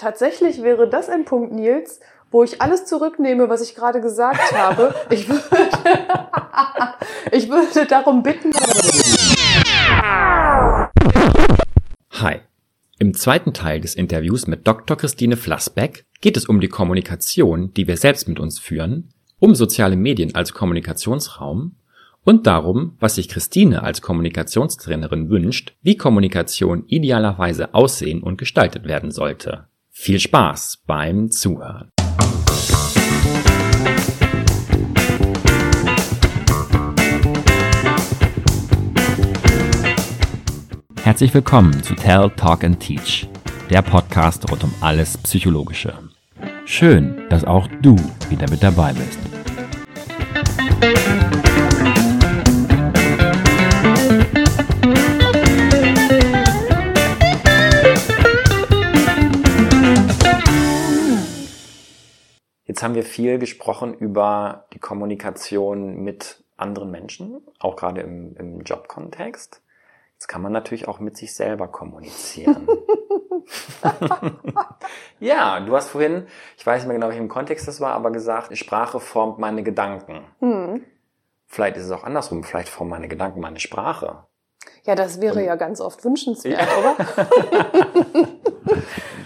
Tatsächlich wäre das ein Punkt, Nils, wo ich alles zurücknehme, was ich gerade gesagt habe. Ich würde, ich würde darum bitten. Hi. Im zweiten Teil des Interviews mit Dr. Christine Flassbeck geht es um die Kommunikation, die wir selbst mit uns führen, um soziale Medien als Kommunikationsraum und darum, was sich Christine als Kommunikationstrainerin wünscht, wie Kommunikation idealerweise aussehen und gestaltet werden sollte. Viel Spaß beim Zuhören. Herzlich willkommen zu Tell, Talk and Teach, der Podcast rund um alles Psychologische. Schön, dass auch du wieder mit dabei bist. Jetzt haben wir viel gesprochen über die Kommunikation mit anderen Menschen, auch gerade im, im Jobkontext. Jetzt kann man natürlich auch mit sich selber kommunizieren. ja, du hast vorhin, ich weiß nicht mehr genau, welchem Kontext das war, aber gesagt, Sprache formt meine Gedanken. Mhm. Vielleicht ist es auch andersrum, vielleicht formen meine Gedanken meine Sprache. Ja, das wäre Und, ja ganz oft wünschenswert, ja. oder?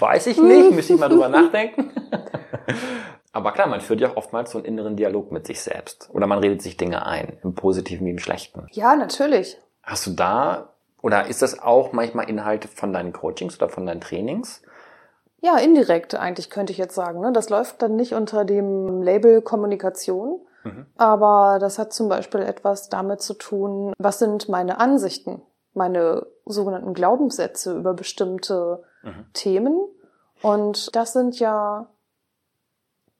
weiß ich nicht, müsste ich mal drüber nachdenken. Aber klar, man führt ja auch oftmals so einen inneren Dialog mit sich selbst. Oder man redet sich Dinge ein, im Positiven wie im Schlechten. Ja, natürlich. Hast du da, oder ist das auch manchmal Inhalt von deinen Coachings oder von deinen Trainings? Ja, indirekt eigentlich könnte ich jetzt sagen. Ne? Das läuft dann nicht unter dem Label Kommunikation, mhm. aber das hat zum Beispiel etwas damit zu tun, was sind meine Ansichten, meine sogenannten Glaubenssätze über bestimmte mhm. Themen. Und das sind ja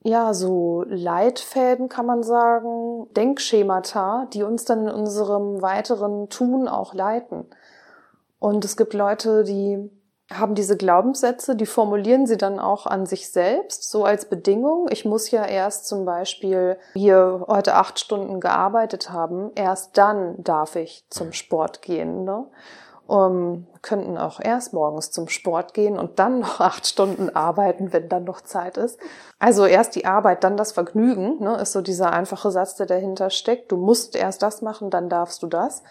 ja, so Leitfäden kann man sagen, Denkschemata, die uns dann in unserem weiteren Tun auch leiten. Und es gibt Leute, die haben diese Glaubenssätze, die formulieren sie dann auch an sich selbst, so als Bedingung. Ich muss ja erst zum Beispiel hier heute acht Stunden gearbeitet haben, erst dann darf ich zum Sport gehen. Ne? Um, könnten auch erst morgens zum Sport gehen und dann noch acht Stunden arbeiten, wenn dann noch Zeit ist. Also erst die Arbeit, dann das Vergnügen, ne, ist so dieser einfache Satz, der dahinter steckt. Du musst erst das machen, dann darfst du das.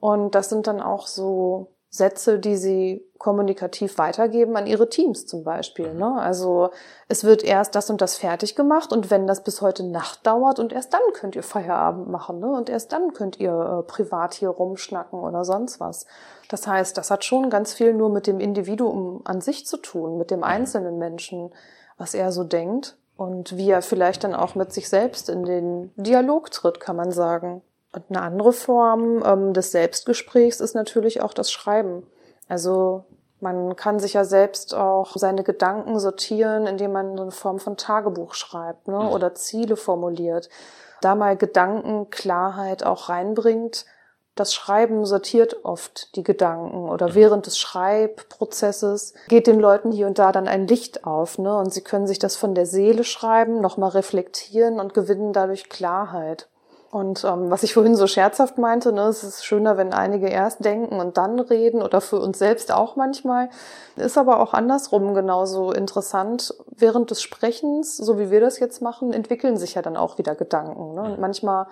Und das sind dann auch so Sätze, die sie kommunikativ weitergeben an ihre Teams zum Beispiel. Ne? Also es wird erst das und das fertig gemacht und wenn das bis heute Nacht dauert und erst dann könnt ihr Feierabend machen ne? und erst dann könnt ihr äh, privat hier rumschnacken oder sonst was. Das heißt, das hat schon ganz viel nur mit dem Individuum an sich zu tun, mit dem einzelnen Menschen, was er so denkt und wie er vielleicht dann auch mit sich selbst in den Dialog tritt, kann man sagen. Und eine andere Form ähm, des Selbstgesprächs ist natürlich auch das Schreiben. Also man kann sich ja selbst auch seine Gedanken sortieren, indem man so eine Form von Tagebuch schreibt ne? Mhm. oder Ziele formuliert. Da mal Gedankenklarheit auch reinbringt. Das Schreiben sortiert oft die Gedanken oder mhm. während des Schreibprozesses geht den Leuten hier und da dann ein Licht auf, ne? Und sie können sich das von der Seele schreiben, nochmal reflektieren und gewinnen dadurch Klarheit. Und ähm, was ich vorhin so scherzhaft meinte, ne, es ist schöner, wenn einige erst denken und dann reden oder für uns selbst auch manchmal, ist aber auch andersrum genauso interessant. Während des Sprechens, so wie wir das jetzt machen, entwickeln sich ja dann auch wieder Gedanken. Ne? Und manchmal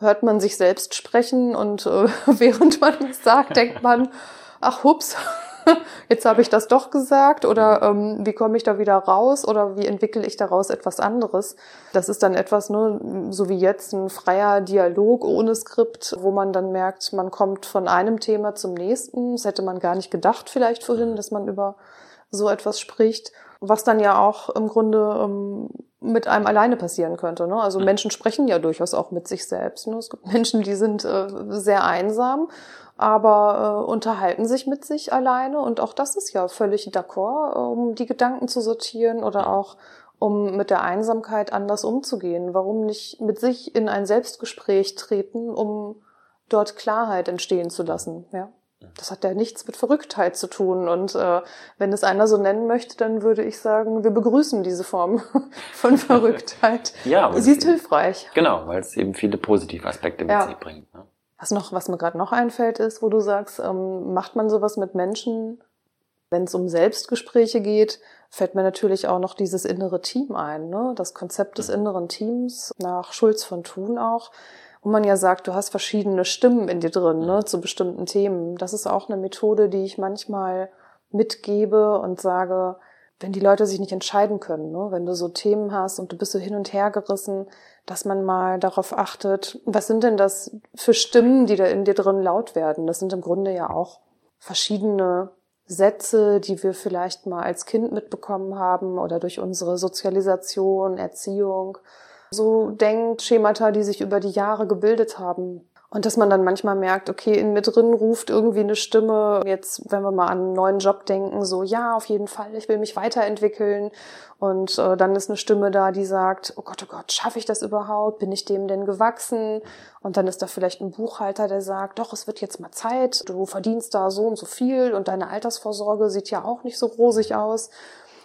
hört man sich selbst sprechen und äh, während man es sagt, denkt man, ach hups, jetzt habe ich das doch gesagt oder ähm, wie komme ich da wieder raus oder wie entwickle ich daraus etwas anderes. Das ist dann etwas, ne, so wie jetzt ein freier Dialog ohne Skript, wo man dann merkt, man kommt von einem Thema zum nächsten. Das hätte man gar nicht gedacht vielleicht vorhin, dass man über so etwas spricht, was dann ja auch im Grunde ähm, mit einem alleine passieren könnte. Ne? Also Menschen sprechen ja durchaus auch mit sich selbst. Ne? Es gibt Menschen, die sind äh, sehr einsam aber äh, unterhalten sich mit sich alleine und auch das ist ja völlig d'accord, um die Gedanken zu sortieren oder auch um mit der Einsamkeit anders umzugehen. Warum nicht mit sich in ein Selbstgespräch treten, um dort Klarheit entstehen zu lassen? Ja. Das hat ja nichts mit Verrücktheit zu tun. Und äh, wenn es einer so nennen möchte, dann würde ich sagen, wir begrüßen diese Form von Verrücktheit. ja, sie ist hilfreich. Genau, weil es eben viele positive Aspekte mit ja. sich bringt. Ne? Was noch, was mir gerade noch einfällt, ist, wo du sagst, ähm, macht man sowas mit Menschen, wenn es um Selbstgespräche geht, fällt mir natürlich auch noch dieses innere Team ein, ne? das Konzept des inneren Teams nach Schulz von Thun auch, wo man ja sagt, du hast verschiedene Stimmen in dir drin ne? zu bestimmten Themen. Das ist auch eine Methode, die ich manchmal mitgebe und sage, wenn die Leute sich nicht entscheiden können, ne? wenn du so Themen hast und du bist so hin und her gerissen, dass man mal darauf achtet, was sind denn das für Stimmen, die da in dir drin laut werden? Das sind im Grunde ja auch verschiedene Sätze, die wir vielleicht mal als Kind mitbekommen haben oder durch unsere Sozialisation, Erziehung. So Denkschemata, die sich über die Jahre gebildet haben. Und dass man dann manchmal merkt, okay, in mir drin ruft irgendwie eine Stimme, jetzt, wenn wir mal an einen neuen Job denken, so, ja, auf jeden Fall, ich will mich weiterentwickeln. Und äh, dann ist eine Stimme da, die sagt, oh Gott, oh Gott, schaffe ich das überhaupt? Bin ich dem denn gewachsen? Und dann ist da vielleicht ein Buchhalter, der sagt, doch, es wird jetzt mal Zeit, du verdienst da so und so viel und deine Altersvorsorge sieht ja auch nicht so rosig aus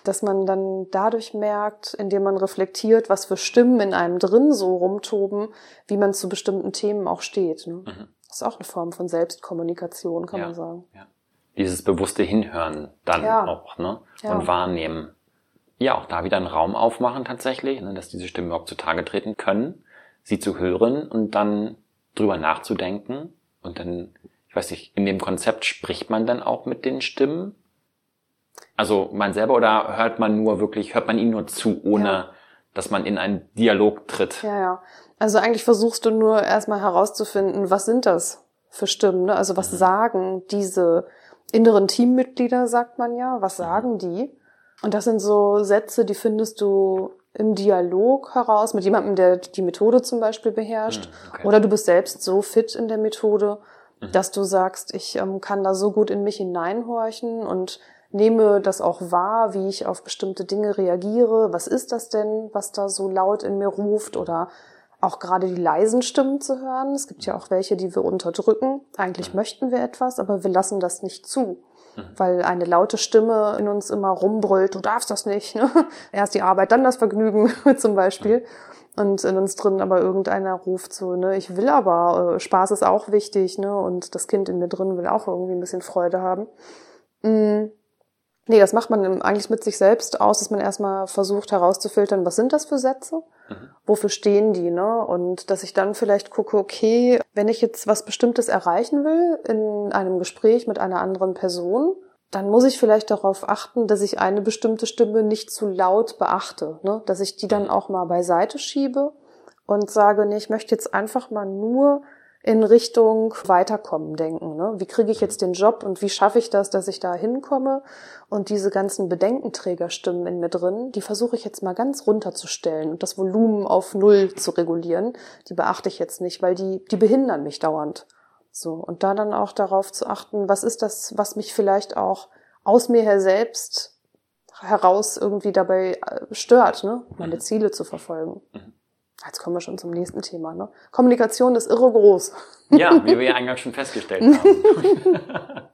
dass man dann dadurch merkt, indem man reflektiert, was für Stimmen in einem drin so rumtoben, wie man zu bestimmten Themen auch steht. Ne? Mhm. Das ist auch eine Form von Selbstkommunikation, kann ja, man sagen. Ja. Dieses bewusste Hinhören dann ja. auch ne? und wahrnehmen. Ja, auch da wieder einen Raum aufmachen tatsächlich, ne? dass diese Stimmen überhaupt zutage treten können, sie zu hören und dann drüber nachzudenken und dann, ich weiß nicht, in dem Konzept spricht man dann auch mit den Stimmen also man selber oder hört man nur wirklich, hört man ihm nur zu, ohne ja. dass man in einen Dialog tritt? Ja, ja. Also eigentlich versuchst du nur erstmal herauszufinden, was sind das für Stimmen? Ne? Also was mhm. sagen diese inneren Teammitglieder, sagt man ja, was mhm. sagen die? Und das sind so Sätze, die findest du im Dialog heraus mit jemandem, der die Methode zum Beispiel beherrscht. Mhm, okay. Oder du bist selbst so fit in der Methode, mhm. dass du sagst, ich ähm, kann da so gut in mich hineinhorchen und nehme das auch wahr, wie ich auf bestimmte Dinge reagiere. Was ist das denn, was da so laut in mir ruft oder auch gerade die leisen Stimmen zu hören. Es gibt ja auch welche, die wir unterdrücken. Eigentlich möchten wir etwas, aber wir lassen das nicht zu. Mhm. Weil eine laute Stimme in uns immer rumbrüllt, du darfst das nicht. Ne? Erst die Arbeit, dann das Vergnügen zum Beispiel. Und in uns drin aber irgendeiner ruft so, ne, ich will aber, äh, Spaß ist auch wichtig, ne? Und das Kind in mir drin will auch irgendwie ein bisschen Freude haben. Mm. Nee, das macht man eigentlich mit sich selbst aus, dass man erstmal versucht herauszufiltern, was sind das für Sätze? Mhm. Wofür stehen die, ne? Und dass ich dann vielleicht gucke, okay, wenn ich jetzt was Bestimmtes erreichen will in einem Gespräch mit einer anderen Person, dann muss ich vielleicht darauf achten, dass ich eine bestimmte Stimme nicht zu laut beachte, ne? Dass ich die dann mhm. auch mal beiseite schiebe und sage, nee, ich möchte jetzt einfach mal nur in Richtung Weiterkommen denken. Ne? Wie kriege ich jetzt den Job und wie schaffe ich das, dass ich da hinkomme? Und diese ganzen Bedenkenträgerstimmen in mir drin, die versuche ich jetzt mal ganz runterzustellen und das Volumen auf Null zu regulieren. Die beachte ich jetzt nicht, weil die, die behindern mich dauernd. So. Und da dann auch darauf zu achten, was ist das, was mich vielleicht auch aus mir her selbst heraus irgendwie dabei äh, stört, ne? meine mhm. Ziele zu verfolgen. Mhm. Jetzt kommen wir schon zum nächsten Thema. Ne? Kommunikation ist irre groß. Ja, wie wir ja eingangs schon festgestellt haben.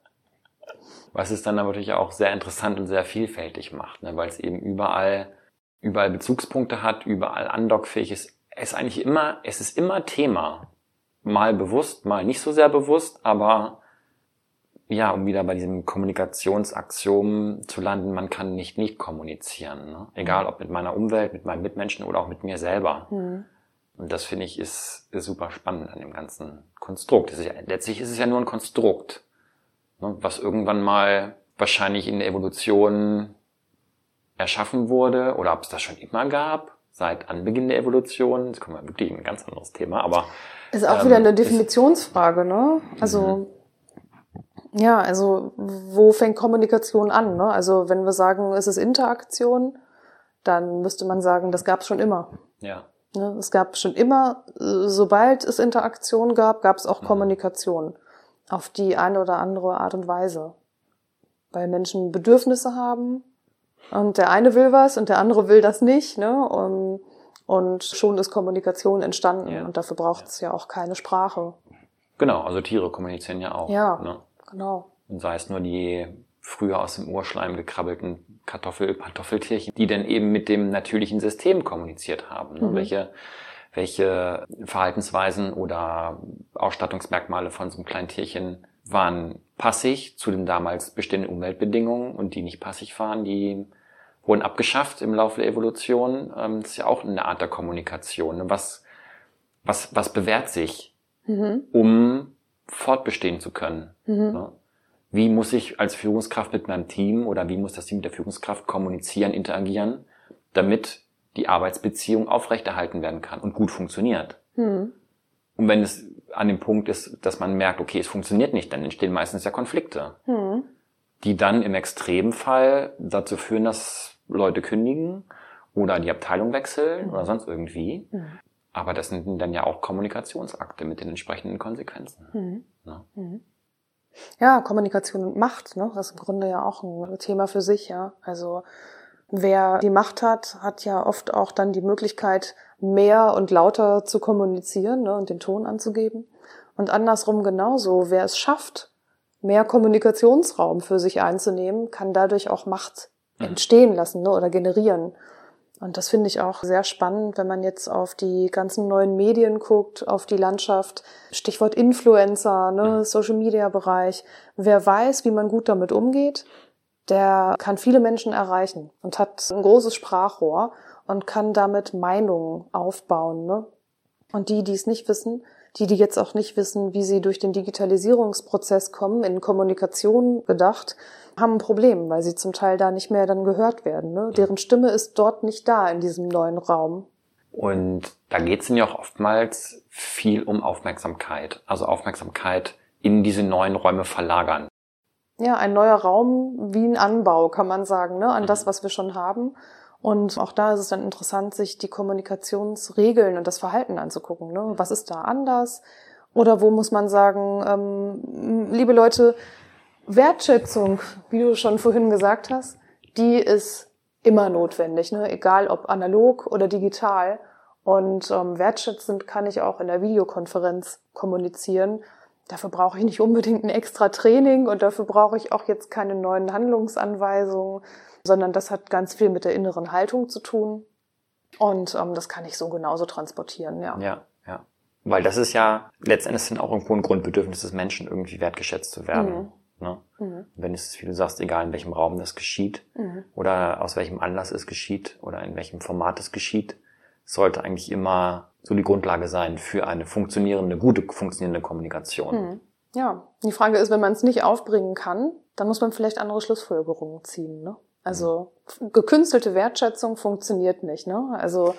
Was es dann natürlich auch sehr interessant und sehr vielfältig macht, ne? weil es eben überall, überall Bezugspunkte hat, überall andockfähig ist. Es ist eigentlich immer, es ist immer Thema. Mal bewusst, mal nicht so sehr bewusst, aber ja, um wieder bei diesem Kommunikationsaxiom zu landen, man kann nicht nicht kommunizieren. Ne? Egal ob mit meiner Umwelt, mit meinen Mitmenschen oder auch mit mir selber. Mhm. Und das finde ich ist, ist super spannend an dem ganzen Konstrukt. Ist ja, letztlich ist es ja nur ein Konstrukt, ne? was irgendwann mal wahrscheinlich in der Evolution erschaffen wurde oder ob es das schon immer gab, seit Anbeginn der Evolution. Jetzt kommen wir wirklich in ein ganz anderes Thema, aber. Ist auch ähm, wieder eine Definitionsfrage, ne? Also, mhm. Ja, also wo fängt Kommunikation an? Ne? Also wenn wir sagen, es ist Interaktion, dann müsste man sagen, das gab es schon immer. Ja. Ne? Es gab schon immer, sobald es Interaktion gab, gab es auch mhm. Kommunikation auf die eine oder andere Art und Weise. Weil Menschen Bedürfnisse haben und der eine will was und der andere will das nicht. Ne? Und, und schon ist Kommunikation entstanden ja. und dafür braucht es ja. ja auch keine Sprache. Genau, also Tiere kommunizieren ja auch. Ja. Ne? Genau. Und sei es nur die früher aus dem Urschleim gekrabbelten Kartoffel, Kartoffeltierchen, die dann eben mit dem natürlichen System kommuniziert haben. Ne? Mhm. Welche, welche Verhaltensweisen oder Ausstattungsmerkmale von so einem kleinen Tierchen waren passig zu den damals bestehenden Umweltbedingungen und die nicht passig waren, die wurden abgeschafft im Laufe der Evolution. Ähm, das ist ja auch eine Art der Kommunikation. Ne? Was, was, was bewährt sich, mhm. um fortbestehen zu können? Mhm. Ne? Wie muss ich als Führungskraft mit meinem Team oder wie muss das Team mit der Führungskraft kommunizieren, interagieren, damit die Arbeitsbeziehung aufrechterhalten werden kann und gut funktioniert? Mhm. Und wenn es an dem Punkt ist, dass man merkt, okay, es funktioniert nicht, dann entstehen meistens ja Konflikte, mhm. die dann im Extremfall dazu führen, dass Leute kündigen oder die Abteilung wechseln mhm. oder sonst irgendwie. Aber das sind dann ja auch Kommunikationsakte mit den entsprechenden Konsequenzen. Mhm. Ja. Mhm. ja, Kommunikation und Macht, ne? Das ist im Grunde ja auch ein Thema für sich, ja. Also wer die Macht hat, hat ja oft auch dann die Möglichkeit, mehr und lauter zu kommunizieren ne, und den Ton anzugeben. Und andersrum genauso, wer es schafft, mehr Kommunikationsraum für sich einzunehmen, kann dadurch auch Macht mhm. entstehen lassen ne, oder generieren. Und das finde ich auch sehr spannend, wenn man jetzt auf die ganzen neuen Medien guckt, auf die Landschaft, Stichwort Influencer, ne. Social Media Bereich. Wer weiß, wie man gut damit umgeht, der kann viele Menschen erreichen und hat ein großes Sprachrohr und kann damit Meinungen aufbauen. Ne? Und die, die es nicht wissen, die, die jetzt auch nicht wissen, wie sie durch den Digitalisierungsprozess kommen, in Kommunikation gedacht, haben ein Problem, weil sie zum Teil da nicht mehr dann gehört werden. Ne? Deren Stimme ist dort nicht da in diesem neuen Raum. Und da geht es ja auch oftmals viel um Aufmerksamkeit. Also Aufmerksamkeit in diese neuen Räume verlagern. Ja, ein neuer Raum wie ein Anbau, kann man sagen, ne? an das, was wir schon haben. Und auch da ist es dann interessant, sich die Kommunikationsregeln und das Verhalten anzugucken. Ne? Was ist da anders? Oder wo muss man sagen, ähm, liebe Leute, Wertschätzung, wie du schon vorhin gesagt hast, die ist immer notwendig, ne? egal ob analog oder digital. Und ähm, wertschätzend kann ich auch in der Videokonferenz kommunizieren. Dafür brauche ich nicht unbedingt ein extra Training und dafür brauche ich auch jetzt keine neuen Handlungsanweisungen, sondern das hat ganz viel mit der inneren Haltung zu tun. Und ähm, das kann ich so genauso transportieren, ja. Ja, ja. Weil das ist ja letztendlich auch irgendwo ein Grundbedürfnis des Menschen, irgendwie wertgeschätzt zu werden. Mhm. Ne? Mhm. Wenn es, wie du sagst, egal in welchem Raum das geschieht mhm. oder aus welchem Anlass es geschieht oder in welchem Format es geschieht, sollte eigentlich immer so die Grundlage sein für eine funktionierende, gute funktionierende Kommunikation. Mhm. Ja, die Frage ist, wenn man es nicht aufbringen kann, dann muss man vielleicht andere Schlussfolgerungen ziehen. Ne? Also gekünstelte Wertschätzung funktioniert nicht, ne? Also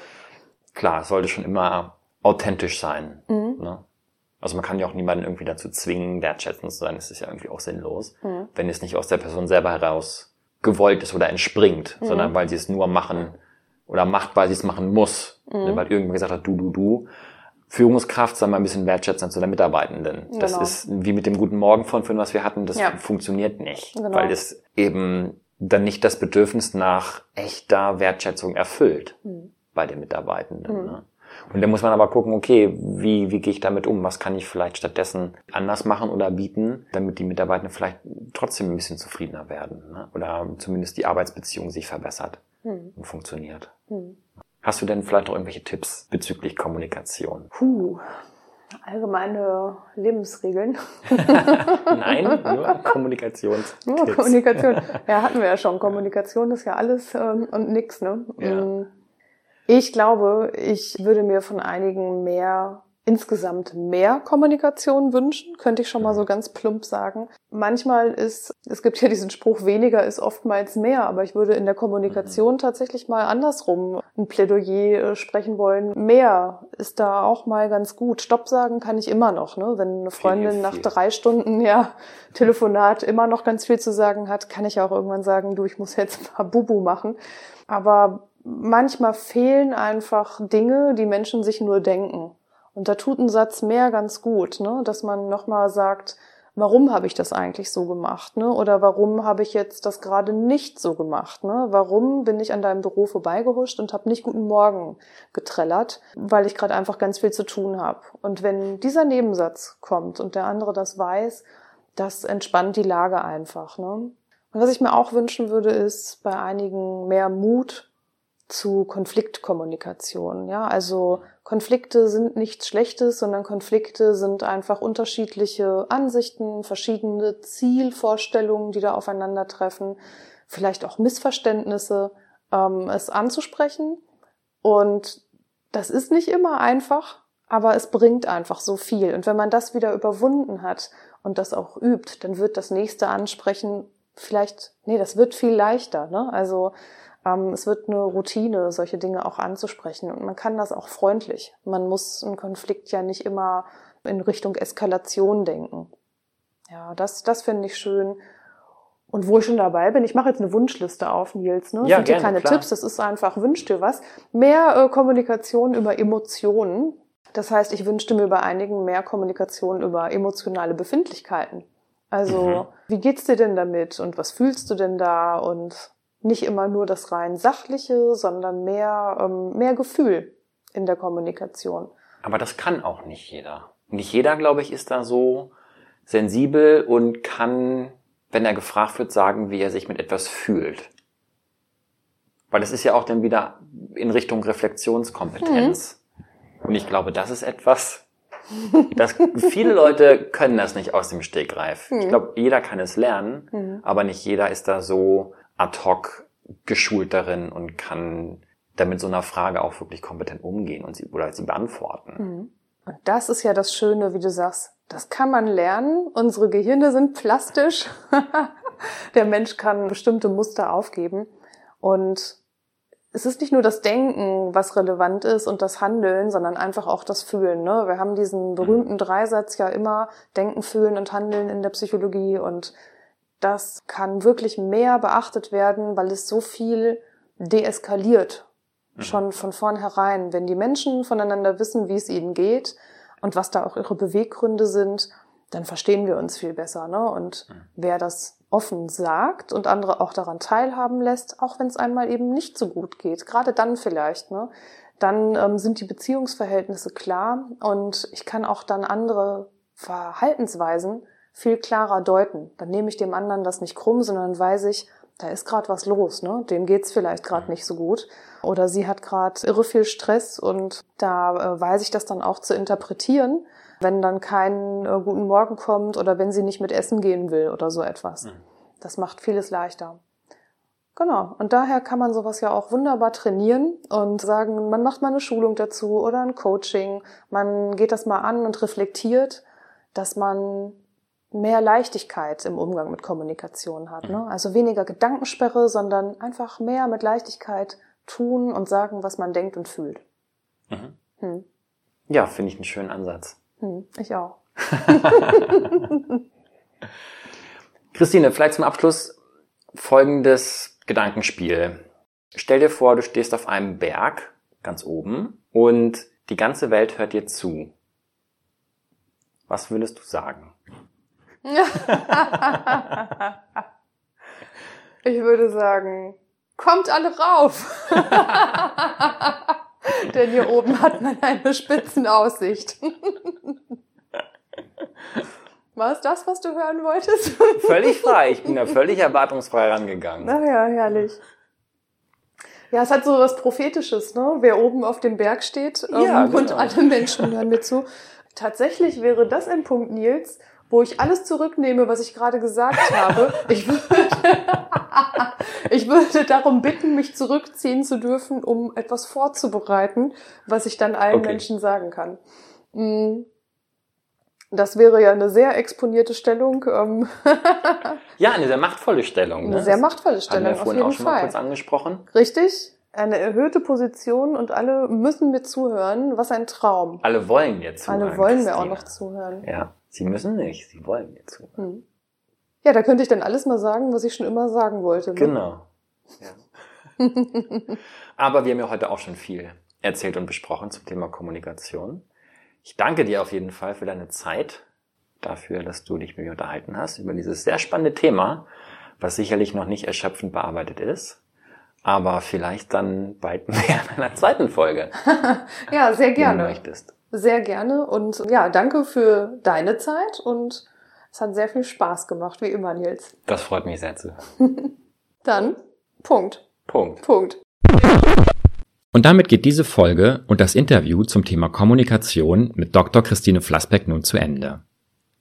klar, es sollte schon immer authentisch sein. Mhm. Ne? Also man kann ja auch niemanden irgendwie dazu zwingen, wertschätzend zu sein. Das ist ja irgendwie auch sinnlos, mhm. wenn es nicht aus der Person selber heraus gewollt ist oder entspringt, mhm. sondern weil sie es nur machen oder macht, weil sie es machen muss. Mhm. Weil irgendjemand gesagt hat, du, du, du. Führungskraft, sei mal ein bisschen wertschätzend zu der Mitarbeitenden. Genau. Das ist wie mit dem guten Morgen von vorhin, was wir hatten, das ja. funktioniert nicht. Genau. Weil es eben dann nicht das Bedürfnis nach echter Wertschätzung erfüllt mhm. bei den Mitarbeitenden. Mhm. Ne? Und dann muss man aber gucken, okay, wie, wie gehe ich damit um? Was kann ich vielleicht stattdessen anders machen oder bieten, damit die Mitarbeitenden vielleicht trotzdem ein bisschen zufriedener werden ne? oder zumindest die Arbeitsbeziehung sich verbessert mhm. und funktioniert. Mhm. Hast du denn vielleicht noch irgendwelche Tipps bezüglich Kommunikation? Puh, allgemeine Lebensregeln. Nein, nur Kommunikation. Nur Kommunikation. Ja, hatten wir ja schon. Kommunikation ist ja alles ähm, und nix, ne? Ja. Ich glaube, ich würde mir von einigen mehr insgesamt mehr Kommunikation wünschen, könnte ich schon mal so ganz plump sagen. Manchmal ist, es gibt ja diesen Spruch, weniger ist oftmals mehr, aber ich würde in der Kommunikation mhm. tatsächlich mal andersrum ein Plädoyer äh, sprechen wollen. Mehr ist da auch mal ganz gut. Stopp sagen kann ich immer noch, ne? Wenn eine Freundin nach drei Stunden ja Telefonat immer noch ganz viel zu sagen hat, kann ich auch irgendwann sagen, du, ich muss jetzt mal Bubu machen. Aber manchmal fehlen einfach Dinge, die Menschen sich nur denken. Und da tut ein Satz mehr ganz gut, ne? dass man nochmal sagt, warum habe ich das eigentlich so gemacht? Ne? Oder warum habe ich jetzt das gerade nicht so gemacht? Ne? Warum bin ich an deinem Büro vorbeigehuscht und habe nicht guten Morgen getrellert, weil ich gerade einfach ganz viel zu tun habe? Und wenn dieser Nebensatz kommt und der andere das weiß, das entspannt die Lage einfach. Ne? Und was ich mir auch wünschen würde, ist bei einigen mehr Mut zu Konfliktkommunikation. Ja, also Konflikte sind nichts Schlechtes, sondern Konflikte sind einfach unterschiedliche Ansichten, verschiedene Zielvorstellungen, die da aufeinandertreffen, vielleicht auch Missverständnisse. ähm, es anzusprechen. Und das ist nicht immer einfach, aber es bringt einfach so viel. Und wenn man das wieder überwunden hat und das auch übt, dann wird das nächste Ansprechen vielleicht, nee, das wird viel leichter. Ne? Also es wird eine Routine, solche Dinge auch anzusprechen. Und man kann das auch freundlich. Man muss einen Konflikt ja nicht immer in Richtung Eskalation denken. Ja, das, das finde ich schön. Und wo ich schon dabei bin, ich mache jetzt eine Wunschliste auf, Nils. Ne? Das ja, sind gerne, keine klar. Tipps, das ist einfach, wünsch dir was. Mehr äh, Kommunikation über Emotionen. Das heißt, ich wünschte mir bei einigen mehr Kommunikation über emotionale Befindlichkeiten. Also, Mhm. wie geht's dir denn damit und was fühlst du denn da? Und nicht immer nur das rein sachliche, sondern mehr, ähm, mehr Gefühl in der Kommunikation. Aber das kann auch nicht jeder. Nicht jeder, glaube ich, ist da so sensibel und kann, wenn er gefragt wird, sagen, wie er sich mit etwas fühlt. Weil das ist ja auch dann wieder in Richtung Reflexionskompetenz. Und ich glaube, das ist etwas, das viele Leute können das nicht aus dem Stegreif. Ich glaube, jeder kann es lernen, aber nicht jeder ist da so ad hoc geschult darin und kann damit so einer Frage auch wirklich kompetent umgehen und sie oder sie beantworten. Und das ist ja das Schöne, wie du sagst. Das kann man lernen. Unsere Gehirne sind plastisch. Der Mensch kann bestimmte Muster aufgeben. Und es ist nicht nur das Denken, was relevant ist und das Handeln, sondern einfach auch das Fühlen. Ne? Wir haben diesen berühmten Dreisatz ja immer Denken, Fühlen und Handeln in der Psychologie. Und das kann wirklich mehr beachtet werden, weil es so viel deeskaliert. Schon von vornherein. Wenn die Menschen voneinander wissen, wie es ihnen geht und was da auch ihre Beweggründe sind, dann verstehen wir uns viel besser. Ne? Und wer das offen sagt und andere auch daran teilhaben lässt, auch wenn es einmal eben nicht so gut geht, gerade dann vielleicht, ne? dann ähm, sind die Beziehungsverhältnisse klar und ich kann auch dann andere Verhaltensweisen viel klarer deuten. Dann nehme ich dem anderen das nicht krumm, sondern weiß ich, da ist gerade was los, ne? Dem geht's vielleicht gerade nicht so gut. Oder sie hat gerade irre viel Stress und da äh, weiß ich das dann auch zu interpretieren, wenn dann kein äh, guten Morgen kommt oder wenn sie nicht mit essen gehen will oder so etwas. Das macht vieles leichter. Genau. Und daher kann man sowas ja auch wunderbar trainieren und sagen, man macht mal eine Schulung dazu oder ein Coaching. Man geht das mal an und reflektiert, dass man mehr Leichtigkeit im Umgang mit Kommunikation hat. Ne? Also weniger Gedankensperre, sondern einfach mehr mit Leichtigkeit tun und sagen, was man denkt und fühlt. Mhm. Hm. Ja, finde ich einen schönen Ansatz. Hm. Ich auch. Christine, vielleicht zum Abschluss folgendes Gedankenspiel. Stell dir vor, du stehst auf einem Berg ganz oben und die ganze Welt hört dir zu. Was würdest du sagen? Ich würde sagen, kommt alle rauf. Denn hier oben hat man eine Spitzenaussicht. War es das, was du hören wolltest? Völlig frei. Ich bin da völlig erwartungsfrei rangegangen. Naja, herrlich. Ja, es hat so was Prophetisches, ne? Wer oben auf dem Berg steht ähm, Ja, genau. und alle Menschen hören mir zu. Tatsächlich wäre das ein Punkt, Nils, wo ich alles zurücknehme, was ich gerade gesagt habe. Ich würde, ich würde darum bitten, mich zurückziehen zu dürfen, um etwas vorzubereiten, was ich dann allen Okay. Menschen sagen kann. Mm. Das wäre ja eine sehr exponierte Stellung, ähm, Ja, eine sehr machtvolle Stellung. eine ne? sehr machtvolle Stellung, wir auf vorhin jeden auch schon mal Fall. kurz angesprochen. Richtig? Eine erhöhte Position und alle müssen mir zuhören. Was ein Traum. Alle wollen jetzt zuhören. Alle wollen mir auch noch zuhören. Ja, sie müssen nicht, sie wollen zuhören. Hm. Ja, da könnte ich dann alles mal sagen, was ich schon immer sagen wollte. Ne? Genau. Ja. Aber wir haben ja heute auch schon viel erzählt und besprochen zum Thema Kommunikation. Ich danke dir auf jeden Fall für deine Zeit, dafür, dass du dich mit mir unterhalten hast über dieses sehr spannende Thema, was sicherlich noch nicht erschöpfend bearbeitet ist, aber vielleicht dann bald mehr in einer zweiten Folge, Ja, sehr wenn du gerne. möchtest. Sehr gerne. Und ja, danke für deine Zeit und es hat sehr viel Spaß gemacht, wie immer, Nils. Das freut mich sehr zu hören. Dann, Punkt. Punkt. Punkt. Und damit geht diese Folge und das Interview zum Thema Kommunikation mit Dr. Christine Flassbeck nun zu Ende.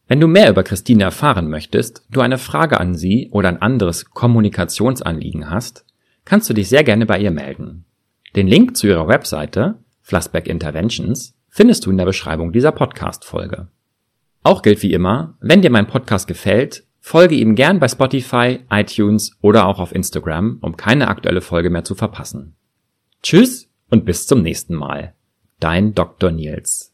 Wenn du mehr über Christine erfahren möchtest, du eine Frage an sie oder ein anderes Kommunikationsanliegen hast, kannst du dich sehr gerne bei ihr melden. Den Link zu ihrer Webseite, Flassback Interventions, findest du in der Beschreibung dieser Podcast-Folge. Auch gilt wie immer, wenn dir mein Podcast gefällt, folge ihm gern bei Spotify, iTunes oder auch auf Instagram, um keine aktuelle Folge mehr zu verpassen. Tschüss und bis zum nächsten Mal. Dein Dr. Nils.